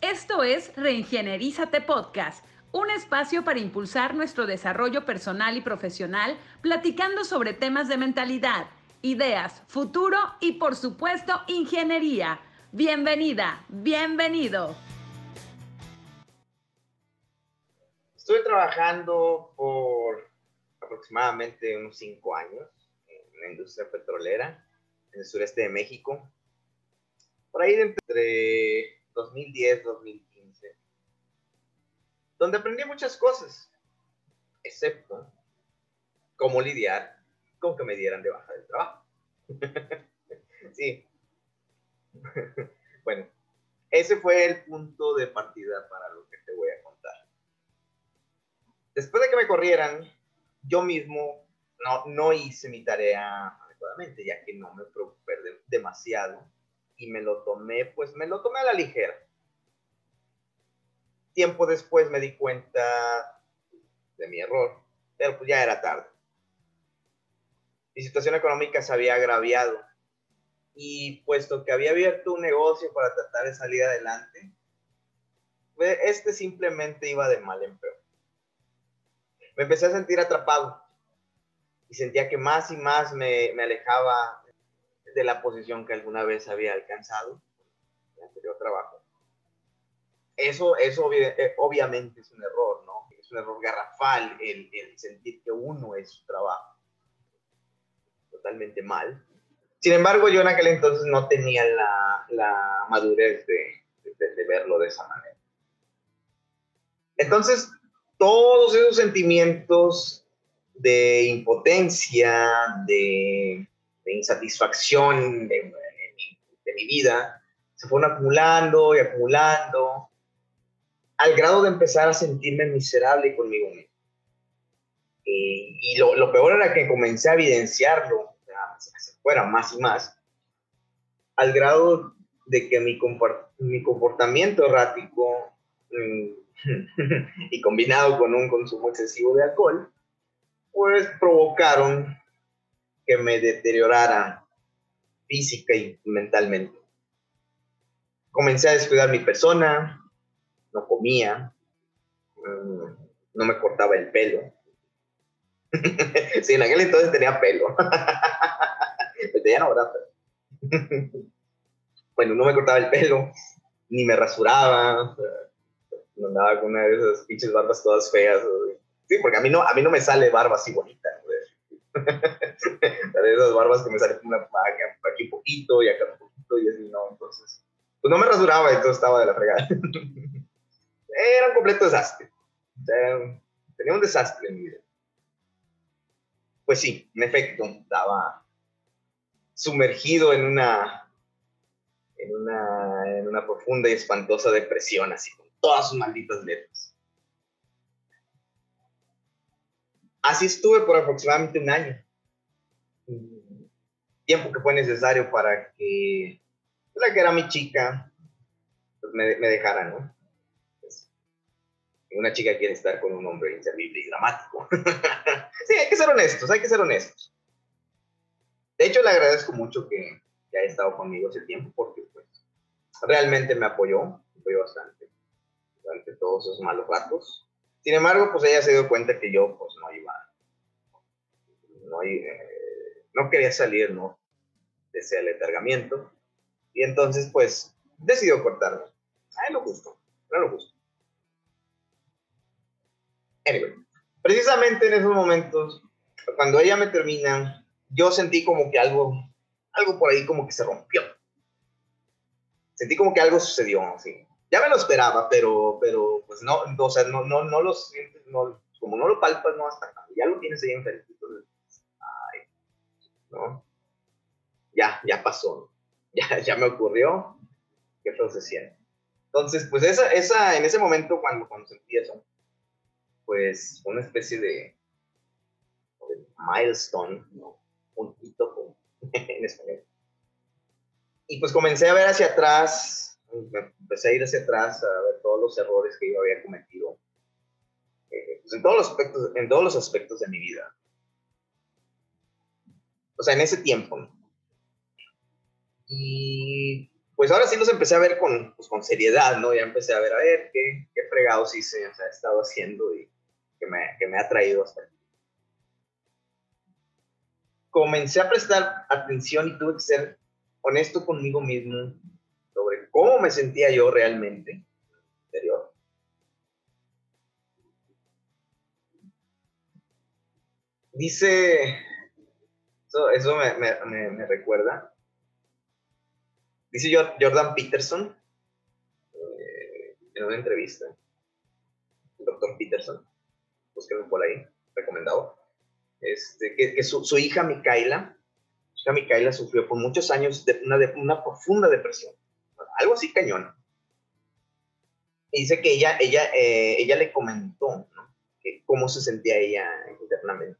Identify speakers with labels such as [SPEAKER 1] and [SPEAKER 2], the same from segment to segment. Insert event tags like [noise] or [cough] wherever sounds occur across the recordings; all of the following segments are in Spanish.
[SPEAKER 1] Esto es Reingenierízate Podcast, un espacio para impulsar nuestro desarrollo personal y profesional, platicando sobre temas de mentalidad, ideas, futuro y por supuesto ingeniería. Bienvenida, bienvenido.
[SPEAKER 2] Estuve trabajando por aproximadamente unos cinco años en la industria petrolera en el sureste de México. Por ahí entre 2010, 2015, donde aprendí muchas cosas, excepto cómo lidiar con que me dieran de baja del trabajo. [laughs] sí. [laughs] bueno, ese fue el punto de partida para lo que te voy a contar. Después de que me corrieran, yo mismo no, no hice mi tarea adecuadamente, ya que no me preocupé demasiado y me lo tomé, pues me lo tomé a la ligera. Tiempo después me di cuenta de mi error, pero pues ya era tarde. Mi situación económica se había agraviado y puesto que había abierto un negocio para tratar de salir adelante, este simplemente iba de mal en peor. Me empecé a sentir atrapado y sentía que más y más me, me alejaba de la posición que alguna vez había alcanzado en el anterior trabajo. Eso, eso eh, obviamente es un error, ¿no? Es un error garrafal el, el sentir que uno es su trabajo. Totalmente mal. Sin embargo, yo en aquel entonces no tenía la, la madurez de, de, de verlo de esa manera. Entonces, todos esos sentimientos de impotencia, de de insatisfacción de, mi vida, se fueron acumulando y acumulando, al grado de empezar a sentirme miserable conmigo mismo. y lo, peor era que comencé a evidenciarlo, se fuera más y más, al grado de que mi, mi comportamiento errático mm, [laughs] y combinado con un consumo excesivo de alcohol, pues provocaron que me deteriorara física y mentalmente. Comencé a descuidar mi persona, no comía, mm, no me cortaba el pelo. [laughs] sí, en aquel entonces tenía pelo. ya no, ¿verdad? bueno, no me cortaba el pelo, ni me rasuraba, andaba con una de esas pinches barbas todas feas. Sí, porque a mí no, a mí no me sale barba así bonita. [laughs] esas barbas que me salen una aquí un poquito y acá un poquito y así, ¿no? Entonces, pues no me rasuraba todo estaba de la fregada. [laughs] Era un completo desastre. tenía un desastre en mi vida. Pues sí, en efecto, estaba sumergido en una, en una, en una profunda y espantosa depresión, así, con todas sus malditas letras. Así estuve por aproximadamente un año. Tiempo que fue necesario para que la que era mi chica pues me, me, dejara, ¿no? Pues, una chica quiere estar con un hombre inservible y dramático. [laughs] sí, hay que ser honestos, hay que ser honestos. De hecho, le agradezco mucho que, que haya estado conmigo ese tiempo porque pues, realmente me apoyó, me apoyó bastante durante todos esos malos ratos. Sin embargo, pues ella se dio cuenta que yo pues no iba, no, eh, no quería salir, ¿no? De ese aletargamiento. Y entonces, pues, decidió cortarme. Ay, lo justo, lo justo. Anyway, precisamente en esos momentos, cuando ella me termina, yo sentí como que algo, algo por ahí como que se rompió. Sentí como que algo sucedió, así ya me lo esperaba, pero, pero pues no, o sea, no, no, no lo sientes, no, como no lo palpas, no hasta acá, ya lo tienes ahí enfrente, ay, ¿no? Ya, ya pasó, [laughs] ya, ya me ocurrió, qué feo se siente. Entonces, pues esa, esa, en ese momento cuando, cuando sentí eso, pues una especie de, de milestone, ¿no? [laughs] En español. Y pues comencé a ver hacia atrás empecé a ir hacia atrás a ver todos los errores que yo había cometido eh, pues en, todos los aspectos, en todos los aspectos de mi vida. O sea, en ese tiempo. Y pues ahora sí los empecé a ver con, pues, con seriedad, ¿no? Ya empecé a ver, a ver, qué, qué fregados hice, o sea, he estado haciendo y que me, que me ha traído hasta aquí. Comencé a prestar atención y tuve que ser honesto conmigo mismo cómo me sentía yo realmente. Dice, eso, me, recuerda Dice Jordan Peterson eh, en una entrevista, el doctor Peterson, búsquenlo por ahí, recomendado, este, que, su, hija Micaela, su hija Micaela sufrió por muchos años una profunda depresión, algo así cañón. Y dice que ella, ella, eh, ella le comentó cómo se sentía ella internamente.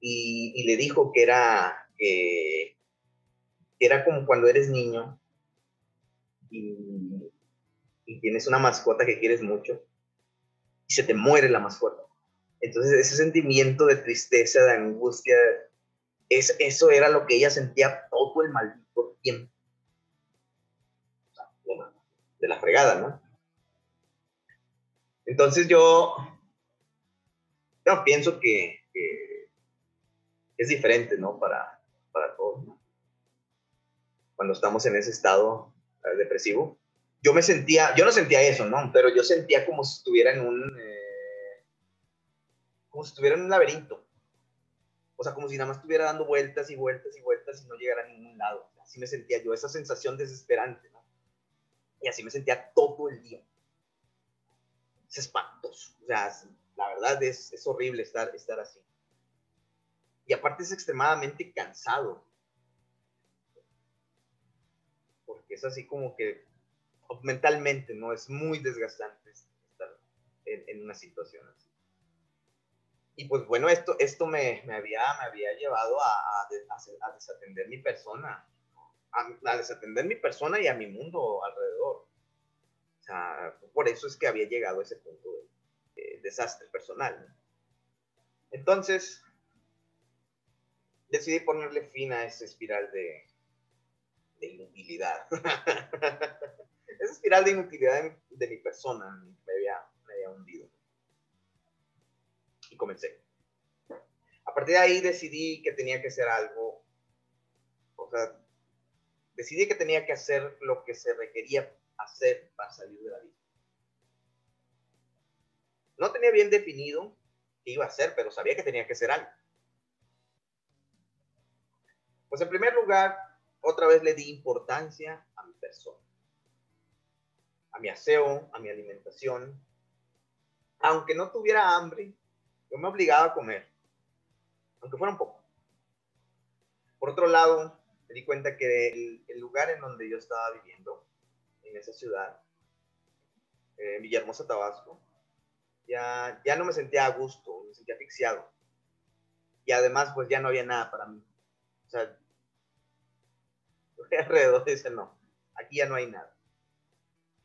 [SPEAKER 2] Y, y le dijo que era, que, era como cuando eres niño y, tienes una mascota que quieres mucho y se te muere la mascota. Entonces ese sentimiento de tristeza, de angustia, es, eso era lo que ella sentía todo el maldito tiempo. De la fregada, ¿no? Entonces yo, yo pienso que, es diferente, ¿no? Para, para todos. ¿no? cuando estamos en ese estado eh, depresivo. Yo me sentía, yo no sentía eso, ¿no? Pero yo sentía como si estuviera en un, eh, como si estuviera en un laberinto. O sea, como si nada más estuviera dando vueltas y vueltas y vueltas y no llegara a ningún lado. Así me sentía yo, esa sensación desesperante. Y así me sentía todo el día. Es espantoso. O sea, la verdad es, es horrible estar, estar así. Y aparte es extremadamente cansado es así como que mentalmente, ¿no? Es muy desgastante estar en, una situación así. Y pues bueno, esto, esto me, me había, me había llevado a, a, desatender mi persona, a, desatender mi persona y a mi mundo alrededor. O sea, por eso es que había llegado a ese punto de, desastre personal. Entonces, decidí ponerle fin a esa espiral de, de inutilidad. [laughs] Esa espiral de inutilidad de, mi persona me había, me había hundido. Y comencé. A partir de ahí decidí que tenía que hacer algo, o sea, decidí que tenía que hacer lo que se requería hacer para salir de la vida. No tenía bien definido qué iba a hacer, pero sabía que tenía que hacer algo. Pues en primer lugar, otra vez le di importancia a mi persona, a mi aseo, a mi alimentación. Aunque no tuviera hambre, yo me obligaba a comer, aunque fuera un poco. Por otro lado, me di cuenta que el, lugar en donde yo estaba viviendo, en esa ciudad, eh, Villahermosa, Tabasco, ya, ya no me sentía a gusto, me sentía asfixiado. Y además, pues ya no había nada para mí. O sea, [laughs] alrededor dice, no, aquí ya no hay nada.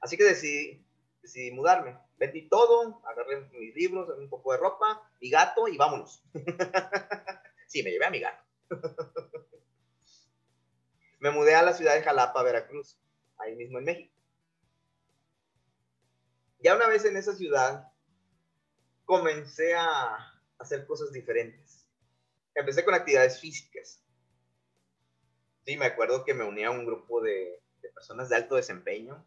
[SPEAKER 2] Así que decidí, decidí mudarme. Vendí todo, agarré mis libros, un poco de ropa, mi gato y vámonos. [laughs] sí, me llevé a mi gato. [laughs] me mudé a la ciudad de Jalapa, Veracruz, ahí mismo en México. Ya una vez en esa ciudad, comencé a hacer cosas diferentes. Empecé con actividades físicas. Sí, me acuerdo que me unía a un grupo de, personas de alto desempeño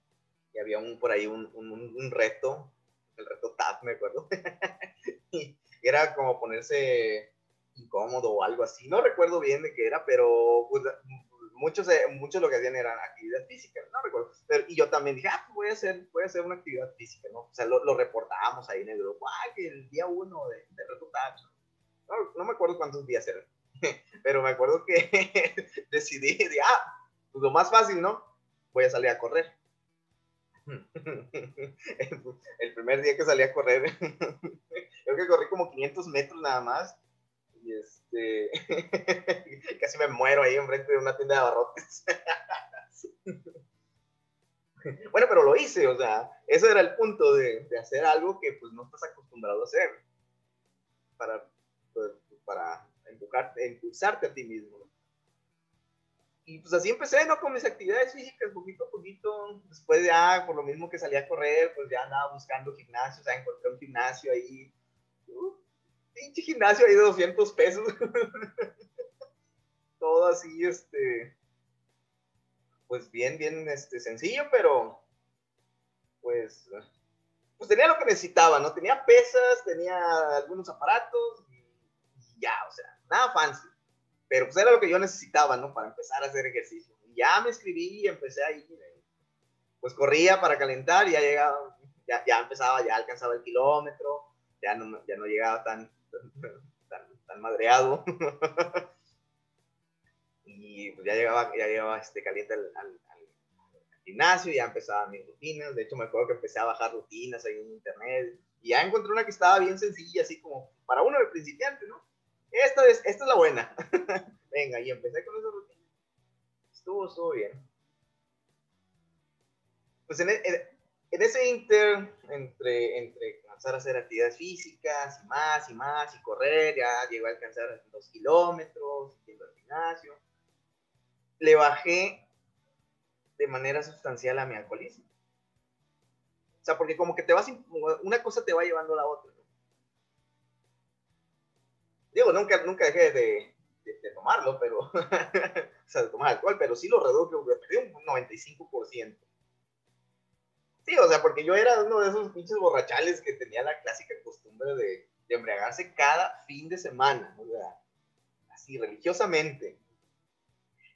[SPEAKER 2] y había un por ahí un, un, reto, el reto TAP, me acuerdo. [laughs] y era como ponerse incómodo o algo así. No recuerdo bien de qué era, pero pues, muchos, muchos lo que hacían eran actividad física, no recuerdo. y yo también dije, ah, pues voy a hacer, voy a hacer una actividad física, ¿no? O sea, lo, lo reportábamos ahí en el grupo, ah, que el día uno de, de TAP. No, no me acuerdo cuántos días eran. [laughs] Pero me acuerdo que [laughs] decidí, de, ah, pues lo más fácil, ¿no? Voy a salir a correr. [laughs] El primer día que salí a correr, creo que corrí como 500 metros nada más. Este, [laughs] casi me muero ahí enfrente de una tienda de abarrotes. [laughs] Bueno, pero lo hice, o sea, ese era el punto de, de hacer algo que pues no estás acostumbrado a hacer. Para, pues, para impulsarte a ti mismo. y pues así empecé, ¿no? Con mis actividades físicas, poquito a poquito. Después ya, por lo mismo que salía a correr, pues ya andaba buscando gimnasio, o sea, encontré un gimnasio ahí. Uh, pinche gimnasio ahí de 200 pesos. [laughs] Todo así, este, pues bien, bien, este, sencillo, pero, pues, pues tenía lo que necesitaba, ¿no? Tenía pesas, tenía algunos aparatos y ya, o sea, nada fancy pero pues era lo que yo necesitaba, ¿no? Para empezar a hacer ejercicio. Y ya me escribí y empecé ahí, pues corría para calentar y ya llegaba, ya, ya empezaba, ya alcanzaba el kilómetro, ya no, ya no llegaba tan, tan, tan madreado. [laughs] y pues ya llegaba, ya llegaba este, caliente al, al, gimnasio, ya empezaba mis rutinas. De hecho, me acuerdo que empecé a bajar rutinas ahí en internet. Y ya encontré una que estaba bien sencilla, así como para uno de principiante, ¿no? Esta es, esta es la buena. [laughs] Venga, y empecé con esa rutina. Estuvo, estuvo bien. Pues en, en, ese inter, entre, entre a hacer actividades físicas y más y más y correr, ya llegó a alcanzar dos kilómetros, yendo al gimnasio, le bajé de manera sustancial a mi alcoholismo. O sea, porque como que te vas, una cosa te va llevando a la otra. Digo, nunca, nunca dejé de, de, tomarlo, pero, [laughs] o sea, de tomar alcohol, pero sí lo reduje, perdí un 95%. Sí, o sea, porque yo era uno de esos pinches borrachales que tenía la clásica costumbre de, de embriagarse cada fin de semana, o sea, así religiosamente.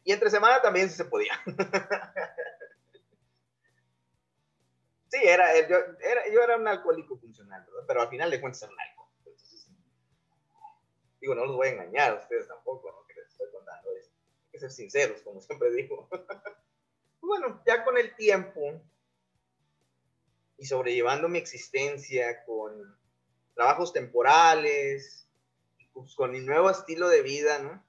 [SPEAKER 2] Y entre semana también se podía. [laughs] sí, era, yo, era, yo era un alcohólico funcional, pero al final de cuentas era un alcohólico. Digo, no los voy a engañar a ustedes tampoco, ¿no? Que les estoy contando esto. Hay que ser sinceros, como siempre digo. [laughs] bueno, ya con el tiempo y sobrellevando mi existencia con trabajos temporales, pues con mi nuevo estilo de vida, ¿no?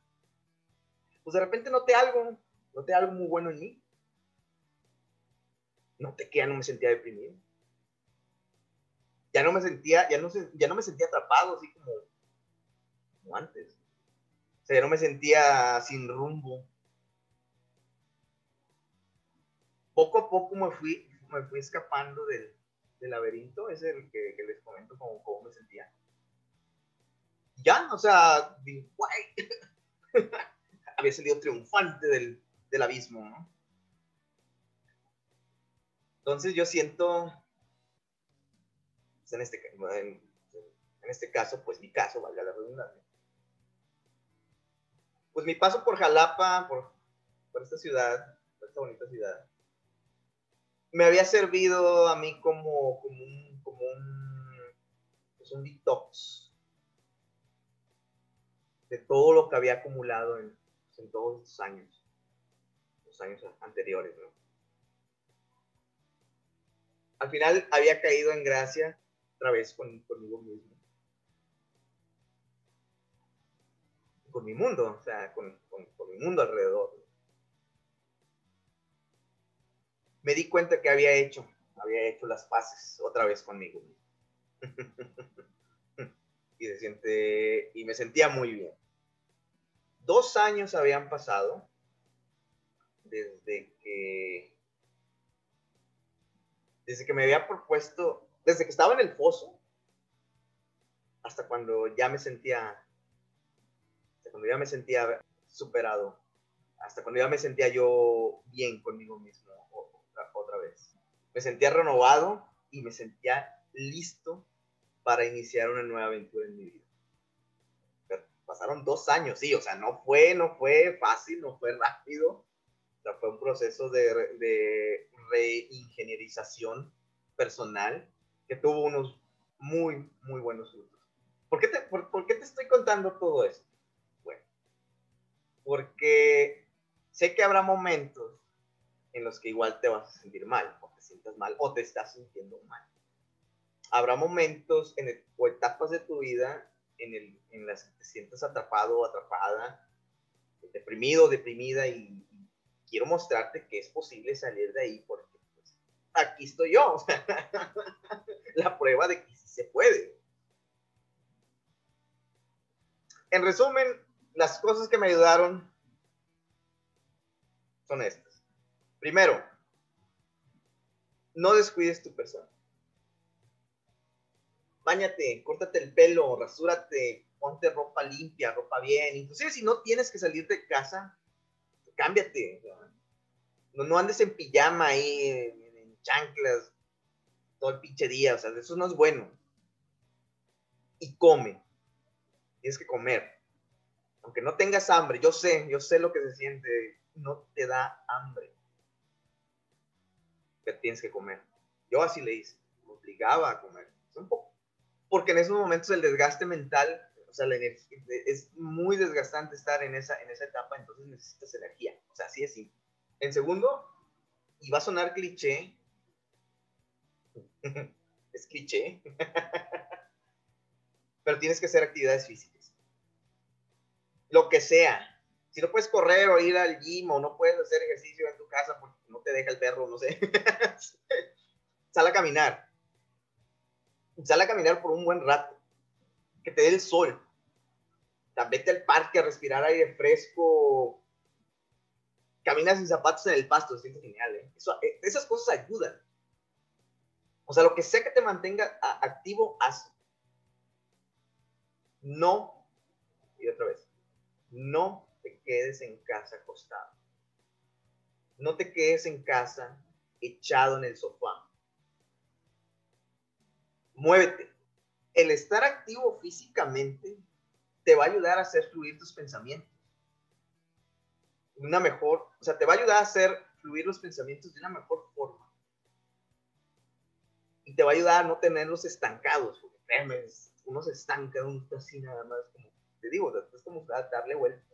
[SPEAKER 2] Pues de repente noté algo, noté algo muy bueno en mí. Noté que ya no me sentía deprimido. Ya no me sentía, ya no, ya no me sentía atrapado, así como antes. O sea, yo no me sentía sin rumbo. Poco a poco me fui, me fui escapando del, del laberinto, es el que, les comento cómo, cómo me sentía. Ya, o sea, [laughs] había salido triunfante del, del abismo, ¿no? Entonces yo siento, pues, en este, en, este caso, pues mi caso, valga la redundancia, pues mi paso por Jalapa, por, esta ciudad, por esta bonita ciudad, me había servido a mí como, un, como pues un detox de todo lo que había acumulado en, en todos estos años, los años anteriores. Al final había caído en gracia otra vez con, conmigo mismo. con mi mundo, o sea, con, mi mundo alrededor. Me di cuenta que había hecho, había hecho las paces otra vez conmigo. [laughs] y, se siente, y me sentía muy bien. Dos años habían pasado desde que desde que me había propuesto, desde que estaba en el foso, hasta cuando ya me sentía cuando ya me sentía superado, hasta cuando ya me sentía yo bien conmigo mismo otra, Me sentía renovado y me sentía listo para iniciar una nueva aventura en mi vida. pasaron dos años, sí, o sea, no fue, no fue fácil, no fue rápido, o sea, fue un proceso de, reingenierización personal que tuvo unos muy, muy buenos frutos. ¿Por qué, te, por qué te estoy contando todo esto? porque sé que habrá momentos en los que igual te vas a sentir mal, o te sientas mal, o te estás sintiendo mal. Habrá momentos en o etapas de tu vida en, en las que te sientas atrapado o atrapada, deprimido deprimida, y, quiero mostrarte que es posible salir de ahí porque pues, aquí estoy yo, [laughs] la prueba de que sí se puede. En resumen, las cosas que me ayudaron son estas. Primero, no descuides tu persona. Báñate, córtate el pelo, rasúrate, ponte ropa limpia, ropa bien. Inclusive si no tienes que salir de casa, cámbiate. No, no andes en pijama ahí, en, en chanclas, todo el pinche día. O sea, eso no es bueno. Y come. Tienes que comer. Aunque no tengas hambre, yo sé, yo sé lo que se siente. No te da hambre. Pero tienes que comer. Yo así le hice. Me obligaba a comer. Un poco. Porque en esos momentos el desgaste mental o sea, la energía, es muy desgastante estar en esa, en esa etapa, entonces necesitas energía. O sea, así es simple. En segundo, y va a sonar cliché, [laughs] es cliché, [laughs] pero tienes que hacer actividades físicas. Lo que sea. Si no puedes correr o ir al gym o no puedes hacer ejercicio en tu casa porque te deja el perro, no sé. [laughs] Sal a caminar. Sal a caminar por un buen rato. Que te dé el sol vete al parque a respirar aire fresco, caminas sin zapatos en el pasto, siento genial, ¿eh? ¿eh? esas cosas ayudan. O sea, lo que sea que te mantenga activo, haz. No, y otra vez, no te quedes en casa acostado. No te quedes en casa echado en el sofá. Muévete. El estar activo físicamente te va a ayudar a hacer fluir tus pensamientos. Una mejor, o sea, te va a ayudar a hacer fluir los pensamientos de una mejor forma. Y te va a ayudar a no tenerlos estancados, porque créeme, uno se estanca, uno está así nada más, como, te digo, es como darle vuelta.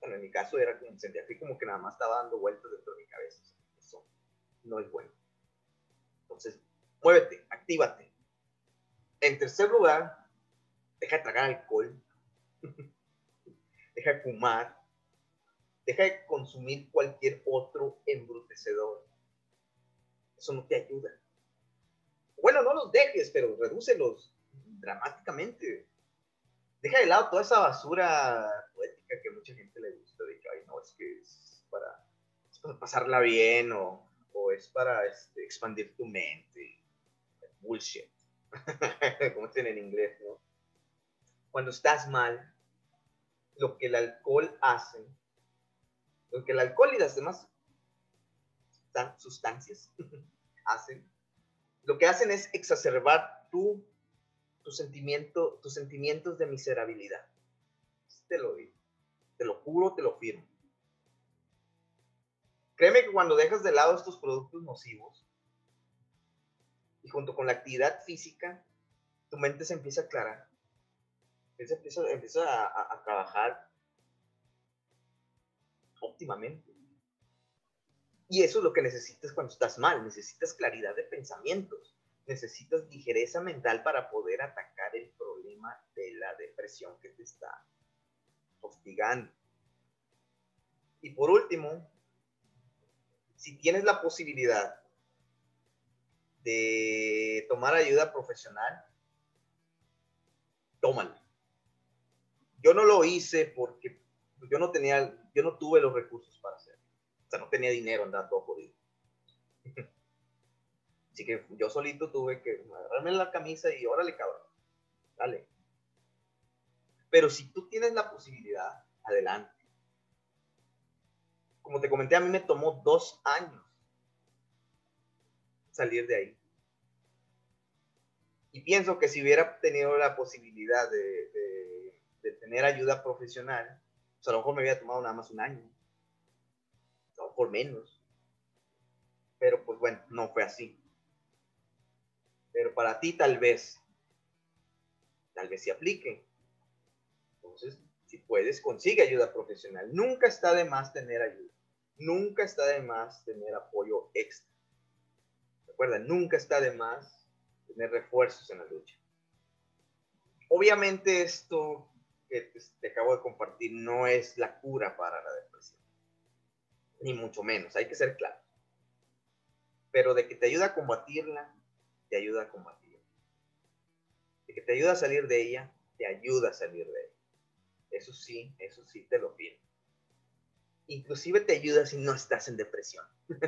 [SPEAKER 2] Bueno, en mi caso era como, sentía así como que nada más estaba dando vueltas dentro de mi cabeza. Eso no es bueno. Entonces, muévete, actívate. En tercer lugar, deja de tragar alcohol [laughs] deja de fumar, deja de consumir cualquier otro embrutecedor. Eso no te ayuda. Bueno, no los dejes, pero redúcelos dramáticamente. Deja de lado toda esa basura poética que mucha gente le gusta, de que, ay, no, es que es para, pasarla bien o, es para este, expandir tu mente. Bullshit. [laughs] Como dicen en inglés, ¿no? cuando estás mal, lo que el alcohol hace, lo que el alcohol y las demás sustancias [laughs] hacen, lo que hacen es exacerbar tu, tu sentimiento, tus sentimientos de miserabilidad. Te lo digo, te lo juro, te lo firmo. Créeme que cuando dejas de lado estos productos nocivos y junto con la actividad física, tu mente se empieza a aclarar empieza, a, trabajar óptimamente. Y eso es lo que necesitas cuando estás mal, necesitas claridad de pensamientos, necesitas ligereza mental para poder atacar el problema de la depresión que te está hostigando. Y por último, si tienes la posibilidad de tomar ayuda profesional, tómala. Yo no lo hice porque yo no tenía, yo no tuve los recursos para hacerlo. O sea, no tenía dinero, andaba todo jodido. [laughs] Así que yo solito tuve que agarrarme la camisa y órale, cabrón, dale. Pero si tú tienes la posibilidad, adelante. Como te comenté, a mí me tomó dos años salir de ahí. Y pienso que si hubiera tenido la posibilidad de tener ayuda profesional, pues a lo mejor me había tomado nada más un año, o por menos. Pero pues bueno, no fue así. Pero para ti tal vez, tal vez se aplique. Entonces, si puedes, consigue ayuda profesional. Nunca está de más tener ayuda. Nunca está de más tener apoyo extra. Recuerda, nunca está de más tener refuerzos en la lucha. Obviamente esto que te, acabo de compartir no es la cura para la depresión. Ni mucho menos, hay que ser claro. Pero de que te ayuda a combatirla, te ayuda a combatirla. De que te ayuda a salir de ella, te ayuda a salir de ella. Eso sí, eso sí te lo pido. inclusive te ayuda si no estás en depresión. [laughs]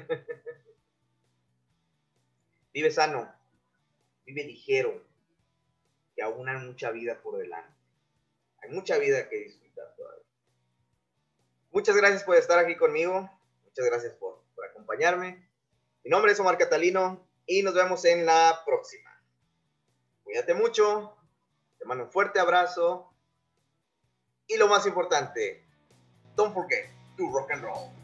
[SPEAKER 2] vive sano, vive ligero, que aún hay mucha vida por delante. Hay mucha vida que disfrutar todavía. Muchas gracias por estar aquí conmigo. Muchas gracias por, por acompañarme. Mi nombre es Omar Catalino y nos vemos en la próxima. Cuídate mucho. Te mando un fuerte abrazo. Y lo más importante, don't forget to rock and roll.